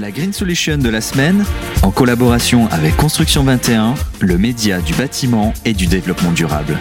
La Green Solution de la semaine, en collaboration avec Construction 21, le média du bâtiment et du développement durable.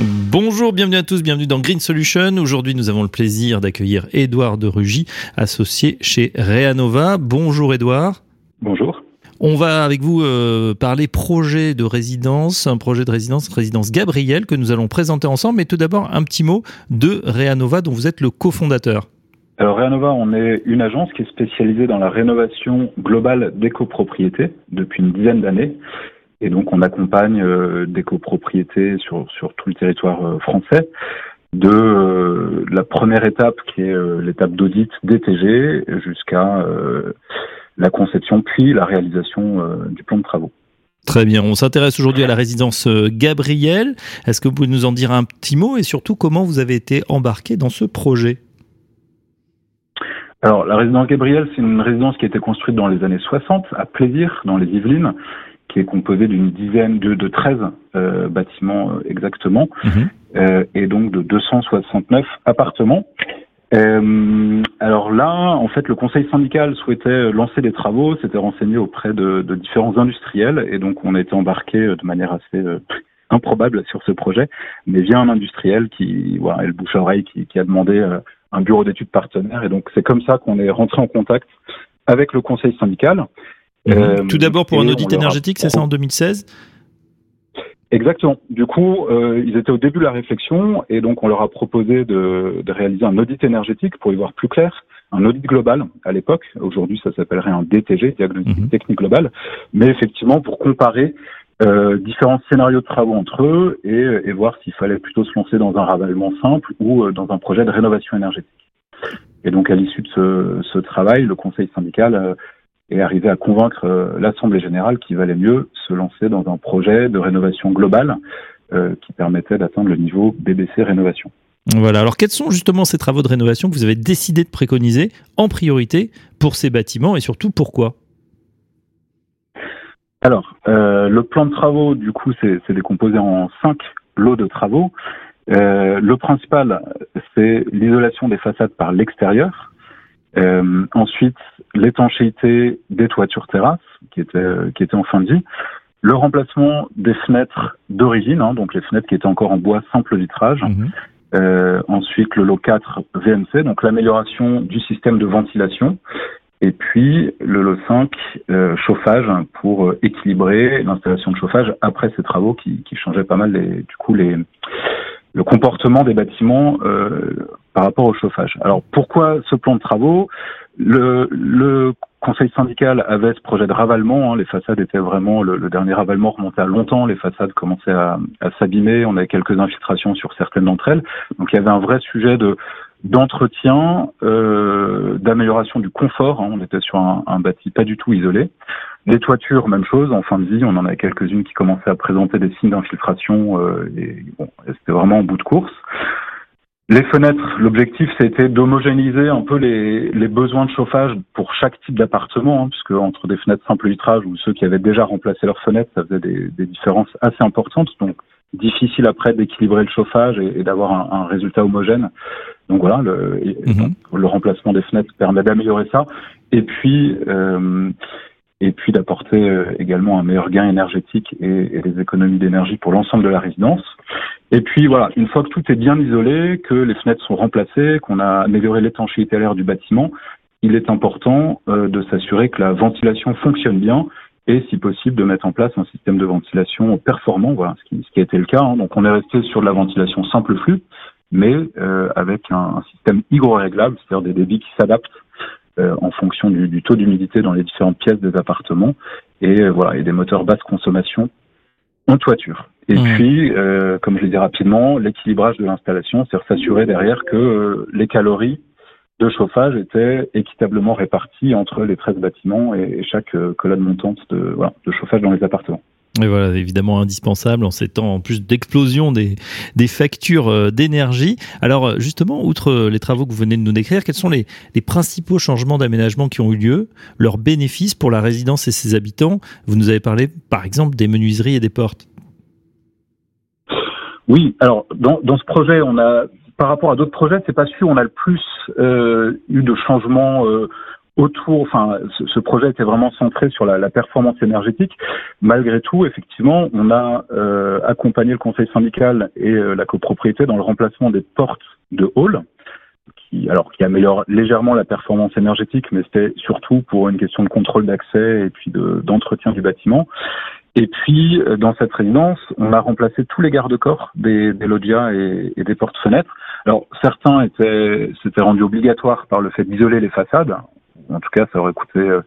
Bonjour, bienvenue à tous, bienvenue dans Green Solution. Aujourd'hui, nous avons le plaisir d'accueillir Édouard de Rugy, associé chez Reanova. Bonjour Édouard. Bonjour. On va avec vous euh, parler projet de résidence, un projet de résidence, résidence Gabriel, que nous allons présenter ensemble. Mais tout d'abord, un petit mot de Reanova, dont vous êtes le cofondateur. Alors Reanova, on est une agence qui est spécialisée dans la rénovation globale des copropriétés depuis une dizaine d'années. Et donc on accompagne euh, des copropriétés sur, tout le territoire euh, français de euh, la première étape qui est euh, l'étape d'audit DTG jusqu'à la conception puis la réalisation du plan de travaux. Très bien, on s'intéresse aujourd'hui à la résidence Gabriel. Est-ce que vous pouvez nous en dire un petit mot et surtout comment vous avez été embarqué dans ce projet? Alors, la résidence Gabriel, c'est une résidence qui a été construite dans les années 60 à Plaisir, dans les Yvelines, qui est composée d'une dizaine de, de 13 euh, bâtiments euh, exactement, Mhm. euh, et donc de 269 appartements. Alors là, en fait, le conseil syndical souhaitait lancer des travaux, s'était renseigné auprès de, de différents industriels, et donc on a été embarqué de manière assez improbable sur ce projet, mais via un industriel qui, voilà, et le bouche à oreille, qui, qui a demandé un bureau d'études partenaire, et donc c'est comme ça qu'on est rentré en contact avec le conseil syndical. Euh, Tout d'abord pour un audit énergétique, c'est ça en 2016 Exactement. Du coup, euh, ils étaient au début de la réflexion et donc on leur a proposé de, de réaliser un audit énergétique pour y voir plus clair, un audit global à l'époque. Aujourd'hui, ça s'appellerait un DTG, diagnostic Mhm. technique global, mais effectivement pour comparer euh, différents scénarios de travaux entre eux et, voir s'il fallait plutôt se lancer dans un ravalement simple ou euh, dans un projet de rénovation énergétique. Et donc à l'issue de ce, travail, le conseil syndical euh, est arrivé à convaincre l'Assemblée générale qu'il valait mieux se lancer dans un projet de rénovation globale qui permettait d'atteindre le niveau BBC rénovation. Voilà, alors quels sont justement ces travaux de rénovation que vous avez décidé de préconiser en priorité pour ces bâtiments et surtout pourquoi? Alors, euh, le plan de travaux, du coup, c'est décomposé en cinq lots de travaux. Euh, le principal, c'est l'isolation des façades par l'extérieur. Euh, ensuite, l'étanchéité des toitures terrasses, qui était, qui était en fin de vie. Le remplacement des fenêtres d'origine, hein, donc les fenêtres qui étaient encore en bois simple vitrage. Mhm. Euh, ensuite, le lot 4 VMC, donc l'amélioration du système de ventilation. Et puis, le lot 5, euh, chauffage, pour euh, équilibrer l'installation de chauffage après ces travaux qui, qui changeaient pas mal les, du coup les, le comportement des bâtiments euh, par rapport au chauffage. Alors, pourquoi ce plan de travaux? Le, le conseil syndical avait ce projet de ravalement. hein, les façades étaient vraiment le, le dernier ravalement remontait à longtemps. Les façades commençaient à, à s'abîmer. On avait quelques infiltrations sur certaines d'entre elles. Donc il y avait un vrai sujet de d'entretien, euh, d'amélioration du confort. hein. On était sur un, un bâti pas du tout isolé. Les toitures, même chose. En fin de vie, on en avait quelques-unes qui commençaient à présenter des signes d'infiltration. euh, et bon, c'était vraiment en bout de course. Les fenêtres, l'objectif c'était d'homogénéiser un peu les, les besoins de chauffage pour chaque type d'appartement, hein, puisque entre des fenêtres simple vitrage ou ceux qui avaient déjà remplacé leurs fenêtres, ça faisait des, des différences assez importantes. Donc difficile après d'équilibrer le chauffage et, et d'avoir un, un résultat homogène. Donc voilà, le, Mhm. donc, le remplacement des fenêtres permet d'améliorer ça. Et puis euh, et puis d'apporter euh, également un meilleur gain énergétique et, et des économies d'énergie pour l'ensemble de la résidence. Et puis voilà, une fois que tout est bien isolé, que les fenêtres sont remplacées, qu'on a amélioré l'étanchéité à l'air du bâtiment, il est important euh, de s'assurer que la ventilation fonctionne bien et si possible de mettre en place un système de ventilation performant, voilà, ce qui, ce qui a été le cas. hein. Donc on est resté sur de la ventilation simple flux, mais euh, avec un, un système hygroréglable, c'est-à-dire des débits qui s'adaptent euh, en fonction du, du taux d'humidité dans les différentes pièces des appartements et euh, voilà, et des moteurs basse consommation en toiture. Et Mmh. puis, euh, comme je l'ai dit rapidement, l'équilibrage de l'installation, c'est s'assurer derrière que les calories de chauffage étaient équitablement réparties entre les 13 bâtiments et, et chaque colonne montante de, voilà, de chauffage dans les appartements. Et voilà, évidemment indispensable en ces temps en plus d'explosion des, des factures euh, d'énergie. Alors euh, justement, outre euh, les travaux que vous venez de nous décrire, quels sont les, les principaux changements d'aménagement qui ont eu lieu, leurs bénéfices pour la résidence et ses habitants? Vous nous avez parlé par exemple des menuiseries et des portes. Oui, alors dans, dans ce projet, on a par rapport à d'autres projets, c'est pas sûr. On a le plus eu de changements autour, enfin, ce, projet était vraiment centré sur la, performance énergétique. Malgré tout, effectivement, on a euh, accompagné le conseil syndical et euh, la copropriété dans le remplacement des portes de hall, qui, alors, qui améliore légèrement la performance énergétique, mais c'était surtout pour une question de contrôle d'accès et puis d'entretien du bâtiment. Et puis, euh, dans cette résidence, on a remplacé tous les garde-corps des, des et, et des portes-fenêtres. Alors, certains étaient, s'étaient rendus obligatoires par le fait d'isoler les façades en tout cas, ça aurait coûté euh,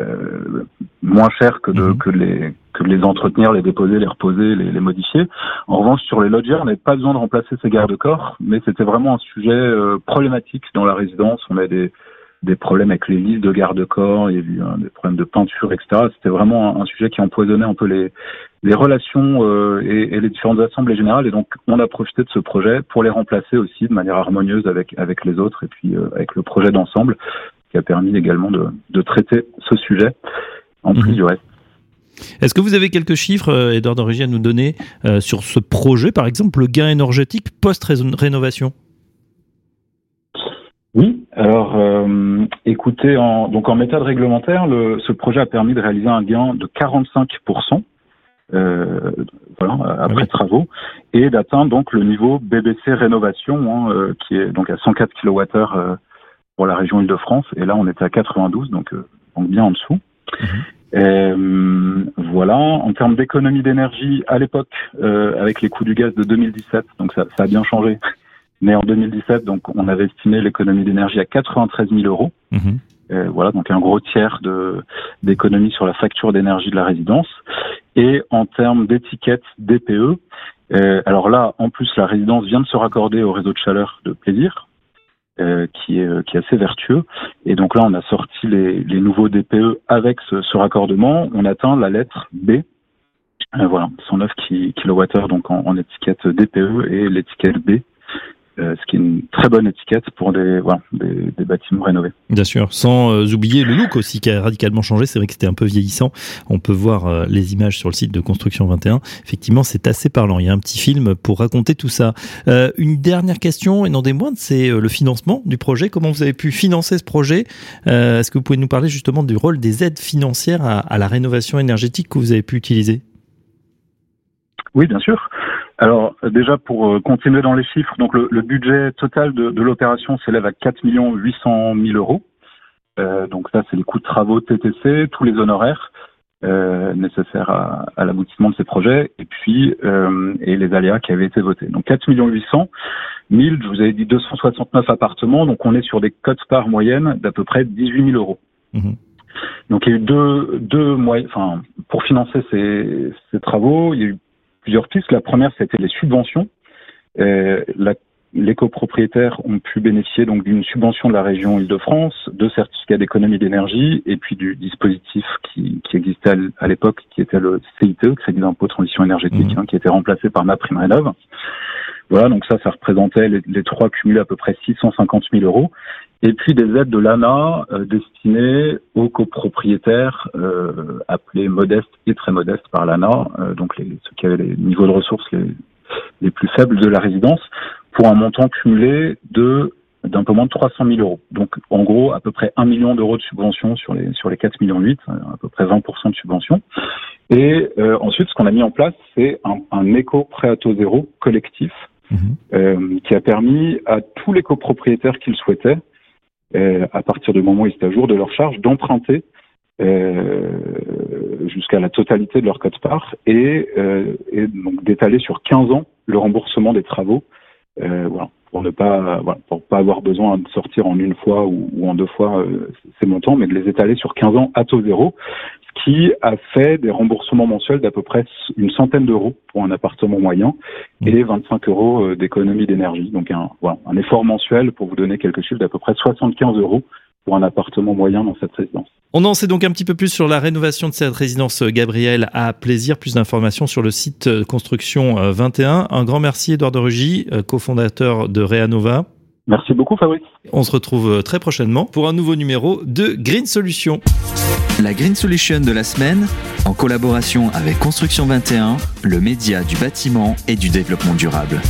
euh, moins cher que de, mhm. que, les, que de les entretenir, les déposer, les reposer, les, les modifier. En revanche, sur les loggias, on n'avait pas besoin de remplacer ces garde-corps, mais c'était vraiment un sujet euh, problématique dans la résidence. On a des, des problèmes avec les listes de garde-corps, il y a eu des problèmes de peinture, etc. C'était vraiment un, sujet qui empoisonnait un peu les, les relations euh, et, et, les différentes assemblées générales. Et donc, on a profité de ce projet pour les remplacer aussi de manière harmonieuse avec avec les autres et puis avec le projet d'ensemble qui a permis également de, de traiter ce sujet en plus mhm. du reste. Est-ce que vous avez quelques chiffres, Edouard euh, d'origine à nous donner euh, sur ce projet, par exemple, le gain énergétique post-rénovation? Oui, alors euh, écoutez, en, donc en méthode réglementaire, le, ce projet a permis de réaliser un gain de 45% euh, voilà, après travaux et d'atteindre donc le niveau BBC rénovation hein, qui est donc à 104 kWh pour la région Île-de-France. Et là, on était à 92, donc, euh, donc bien en dessous. Mhm. Euh, voilà. En termes d'économie d'énergie, à l'époque, euh, avec les coûts du gaz de 2017, donc ça, ça, a bien changé. Mais en 2017, donc on avait estimé l'économie d'énergie à 93 000 euros. Mhm. voilà, donc un gros tiers de d'économie sur la facture d'énergie de la résidence. Et en termes d'étiquette DPE, alors là, en plus, la résidence vient de se raccorder au réseau de chaleur de plaisir. Euh, qui, est, euh, qui est assez vertueux. Et donc là, on a sorti les, nouveaux DPE avec ce, raccordement. On atteint la lettre B. Euh, voilà, 109 kWh donc en, étiquette DPE et l'étiquette B ce qui est une très bonne étiquette pour des, voilà, des, des bâtiments rénovés. Bien sûr, sans euh, oublier le look aussi qui a radicalement changé. C'est vrai que c'était un peu vieillissant. On peut voir euh, les images sur le site de Construction 21. Effectivement, c'est assez parlant. Il y a un petit film pour raconter tout ça. une dernière question, et non des moindres, c'est le financement du projet. Comment vous avez pu financer ce projet? Est-ce que vous pouvez nous parler justement du rôle des aides financières à, à la rénovation énergétique que vous avez pu utiliser? Oui, bien sûr. Alors déjà pour euh, continuer dans les chiffres, donc le, budget total de, de l'opération s'élève à 4 800 000 euros. Euh, donc ça c'est les coûts de travaux TTC, tous les honoraires euh, nécessaires à, à l'aboutissement de ces projets, et puis euh, et les aléas qui avaient été votés. Donc 4 800 000, je vous avais dit 269 appartements, donc on est sur des cotes par moyenne d'à peu près 18 000 euros. Mmh. Donc il y a eu deux, deux moyens, enfin pour financer ces, ces travaux, il y a eu plusieurs pistes. La première, c'était les subventions. Euh, les copropriétaires ont pu bénéficier donc d'une subvention de la région Île-de-France, de certificats d'économie d'énergie et puis du dispositif qui, qui existait à l'époque, qui était le CITE, Crédit d'impôt transition énergétique, mmh. hein, qui était remplacé par ma prime rénov. Voilà, donc ça, ça représentait les, trois cumulés à peu près 650 000 euros. Et puis des aides de l'ANA euh, destinées aux copropriétaires euh, appelés modestes et très modestes par l'ANA, euh, donc les, ceux qui avaient les niveaux de ressources les, les plus faibles de la résidence, pour un montant cumulé de d'un peu moins de 300 000 euros. Donc, en gros, à peu près 1 million d'euros de subvention sur les sur les 4 millions 8, à peu près 20% de subvention. Et euh, ensuite, ce qu'on a mis en place, c'est un, un éco prêt à taux zéro collectif mhm. euh, qui a permis à tous les copropriétaires qui le souhaitaient à partir du moment où ils étaient à jour de leur charge, d'emprunter euh, jusqu'à la totalité de leur code-part et, euh, et, donc d'étaler sur 15 ans le remboursement des travaux, euh, voilà, pour ne pas, voilà, pour pas avoir besoin de sortir en une fois ou, ou en deux fois ces montants, mais de les étaler sur 15 ans à taux zéro, qui a fait des remboursements mensuels d'à peu près une centaine d'euros pour un appartement moyen et 25 mmh. euros euh, d'économie d'énergie. Donc un, voilà, un effort mensuel, pour vous donner quelques chiffres, d'à peu près 75 euros pour un appartement moyen dans cette résidence. On en sait donc un petit peu plus sur la rénovation de cette résidence euh, Gabriel à plaisir. Plus d'informations sur le site euh, Construction 21. Un grand merci Edouard de Rugy, cofondateur de Reanova. Merci beaucoup Fabrice. On se retrouve très prochainement pour un nouveau numéro de Green Solutions. La Green Solution de la semaine, en collaboration avec Construction 21, le média du bâtiment et du développement durable.